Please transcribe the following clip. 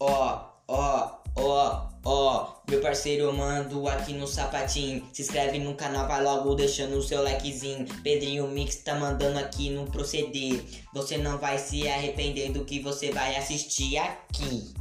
Ó, ó, ó, ó. Meu parceiro, mando aqui no sapatinho. Se inscreve no canal, vai logo deixando o seu likezinho. Pedrinho Mix tá mandando aqui no proceder. Você não vai se arrepender do que você vai assistir aqui.